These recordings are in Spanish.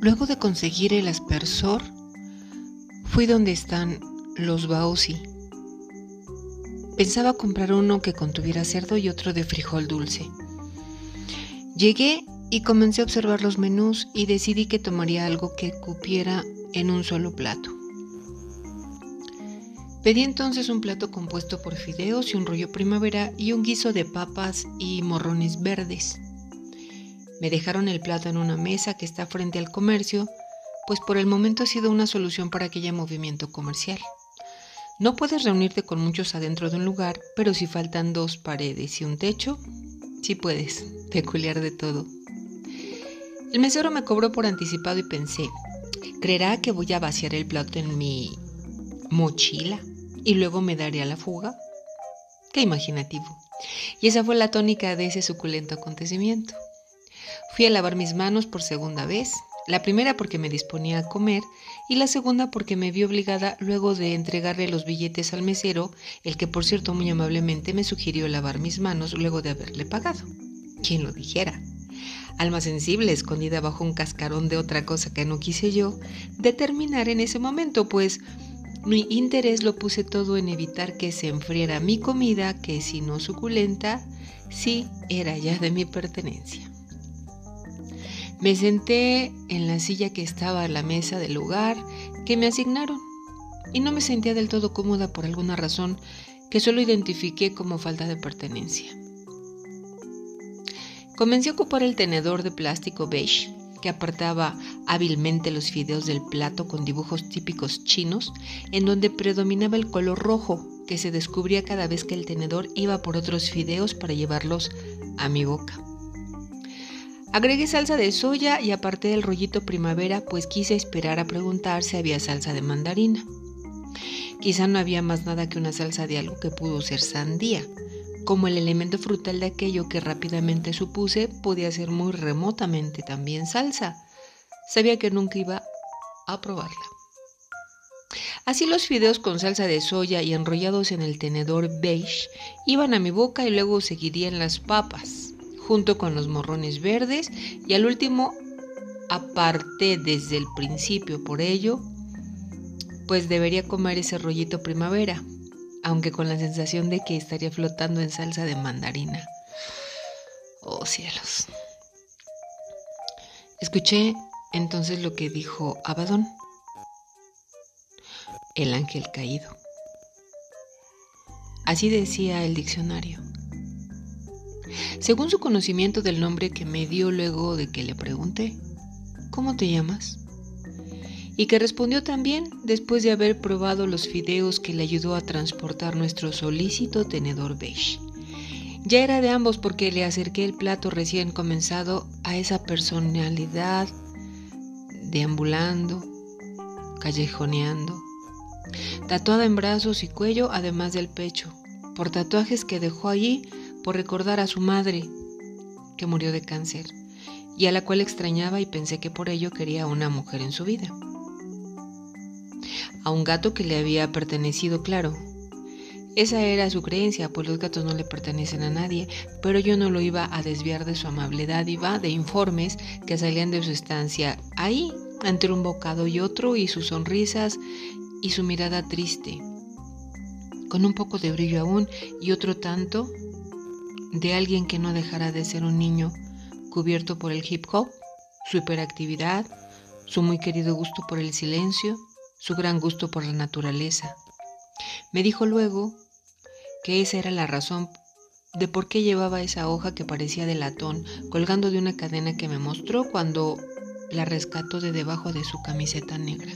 Luego de conseguir el aspersor, fui donde están los baosi. Pensaba comprar uno que contuviera cerdo y otro de frijol dulce. Llegué y comencé a observar los menús y decidí que tomaría algo que cupiera en un solo plato. Pedí entonces un plato compuesto por fideos y un rollo primavera y un guiso de papas y morrones verdes. Me dejaron el plato en una mesa que está frente al comercio, pues por el momento ha sido una solución para aquel movimiento comercial. No puedes reunirte con muchos adentro de un lugar, pero si faltan dos paredes y un techo, sí puedes, peculiar de todo. El mesero me cobró por anticipado y pensé, ¿creerá que voy a vaciar el plato en mi mochila y luego me daré a la fuga? Qué imaginativo. Y esa fue la tónica de ese suculento acontecimiento. Fui a lavar mis manos por segunda vez, la primera porque me disponía a comer y la segunda porque me vi obligada luego de entregarle los billetes al mesero, el que por cierto muy amablemente me sugirió lavar mis manos luego de haberle pagado. ¿Quién lo dijera? Alma sensible escondida bajo un cascarón de otra cosa que no quise yo determinar en ese momento, pues mi interés lo puse todo en evitar que se enfriara mi comida, que si no suculenta, sí era ya de mi pertenencia. Me senté en la silla que estaba a la mesa del lugar que me asignaron y no me sentía del todo cómoda por alguna razón que solo identifiqué como falta de pertenencia. Comencé a ocupar el tenedor de plástico beige que apartaba hábilmente los fideos del plato con dibujos típicos chinos, en donde predominaba el color rojo que se descubría cada vez que el tenedor iba por otros fideos para llevarlos a mi boca. Agregué salsa de soya y aparté el rollito primavera, pues quise esperar a preguntar si había salsa de mandarina. Quizá no había más nada que una salsa de algo que pudo ser sandía, como el elemento frutal de aquello que rápidamente supuse podía ser muy remotamente también salsa. Sabía que nunca iba a probarla. Así los fideos con salsa de soya y enrollados en el tenedor beige iban a mi boca y luego seguirían las papas, junto con los morrones verdes y al último aparté desde el principio por ello, pues debería comer ese rollito primavera, aunque con la sensación de que estaría flotando en salsa de mandarina. Oh cielos. Escuché entonces lo que dijo Abadón, el ángel caído. Así decía el diccionario. Según su conocimiento del nombre que me dio luego de que le pregunté, ¿cómo te llamas? y que respondió también después de haber probado los fideos que le ayudó a transportar nuestro solícito tenedor beige. Ya era de ambos porque le acerqué el plato recién comenzado a esa personalidad deambulando, callejoneando, tatuada en brazos y cuello además del pecho, por tatuajes que dejó allí por recordar a su madre que murió de cáncer y a la cual extrañaba y pensé que por ello quería una mujer en su vida a un gato que le había pertenecido, claro. Esa era su creencia, pues los gatos no le pertenecen a nadie, pero yo no lo iba a desviar de su amable dádiva de informes que salían de su estancia ahí, entre un bocado y otro, y sus sonrisas y su mirada triste, con un poco de brillo aún y otro tanto de alguien que no dejara de ser un niño cubierto por el hip hop, su hiperactividad, su muy querido gusto por el silencio, su gran gusto por la naturaleza. Me dijo luego que esa era la razón de por qué llevaba esa hoja que parecía de latón colgando de una cadena que me mostró cuando la rescató de debajo de su camiseta negra.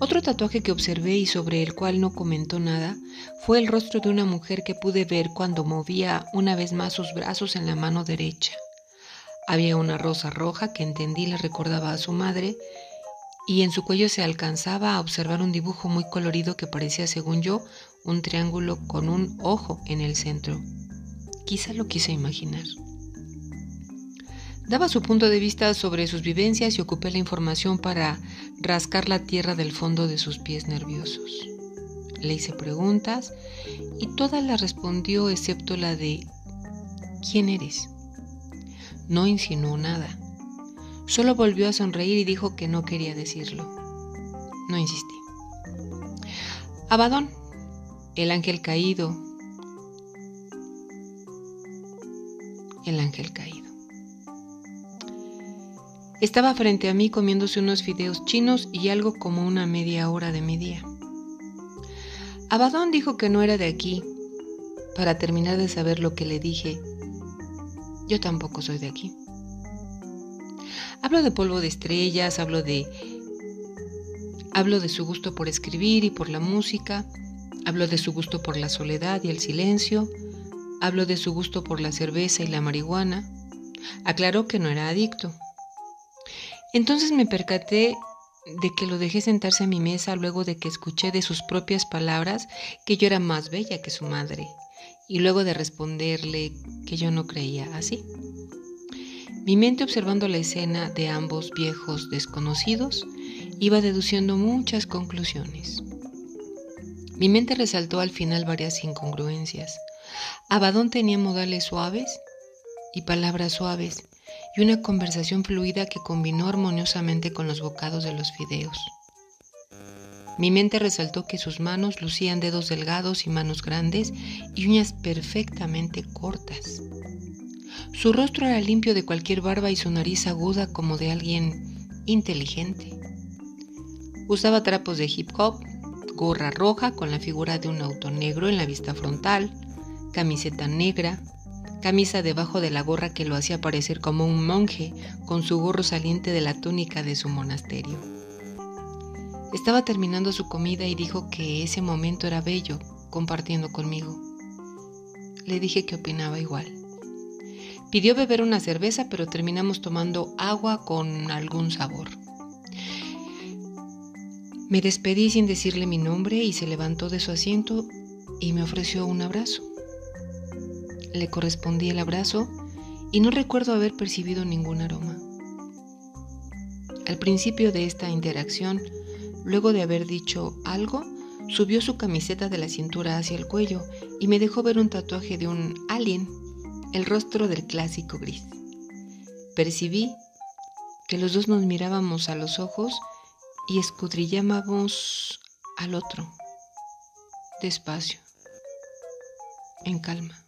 Otro tatuaje que observé y sobre el cual no comentó nada fue el rostro de una mujer que pude ver cuando movía una vez más sus brazos en la mano derecha. Había una rosa roja que entendí le recordaba a su madre y en su cuello se alcanzaba a observar un dibujo muy colorido que parecía, según yo, un triángulo con un ojo en el centro. Quizá lo quise imaginar. Daba su punto de vista sobre sus vivencias y ocupé la información para rascar la tierra del fondo de sus pies nerviosos. Le hice preguntas y todas las respondió excepto la de ¿quién eres? No insinuó nada Solo volvió a sonreír y dijo que no quería decirlo. No insistí. Abadón, el ángel caído, el ángel caído. Estaba frente a mí comiéndose unos fideos chinos y algo como una media hora de mi día. Abadón dijo que no era de aquí. Para terminar de saber lo que le dije, yo tampoco soy de aquí. Hablo de polvo de estrellas, hablo de hablo de su gusto por escribir y por la música, hablo de su gusto por la soledad y el silencio, hablo de su gusto por la cerveza y la marihuana. Aclaró que no era adicto. Entonces me percaté de que lo dejé sentarse a mi mesa luego de que escuché de sus propias palabras que yo era más bella que su madre, y luego de responderle que yo no creía así. Mi mente observando la escena de ambos viejos desconocidos iba deduciendo muchas conclusiones. Mi mente resaltó al final varias incongruencias. Abadón tenía modales suaves y palabras suaves, y una conversación fluida que combinó armoniosamente con los bocados de los fideos. Mi mente resaltó que sus manos lucían dedos delgados y manos grandes y uñas perfectamente cortas. Su rostro era limpio de cualquier barba y su nariz aguda como de alguien inteligente. Usaba trapos de hip hop, gorra roja con la figura de un auto negro en la vista frontal, camiseta negra, camisa debajo de la gorra que lo hacía parecer como un monje con su gorro saliente de la túnica de su monasterio. Estaba terminando su comida y dijo que ese momento era bello, compartiendo conmigo. Le dije que opinaba igual. Pidió beber una cerveza, pero terminamos tomando agua con algún sabor. Me despedí sin decirle mi nombre y se levantó de su asiento y me ofreció un abrazo. Le correspondí el abrazo y no recuerdo haber percibido ningún aroma. Al principio de esta interacción, luego de haber dicho algo, subió su camiseta de la cintura hacia el cuello y me dejó ver un tatuaje de un alien, el rostro del clásico gris. Percibí que los dos nos mirábamos a los ojos y escudrillábamos al otro, despacio, en calma.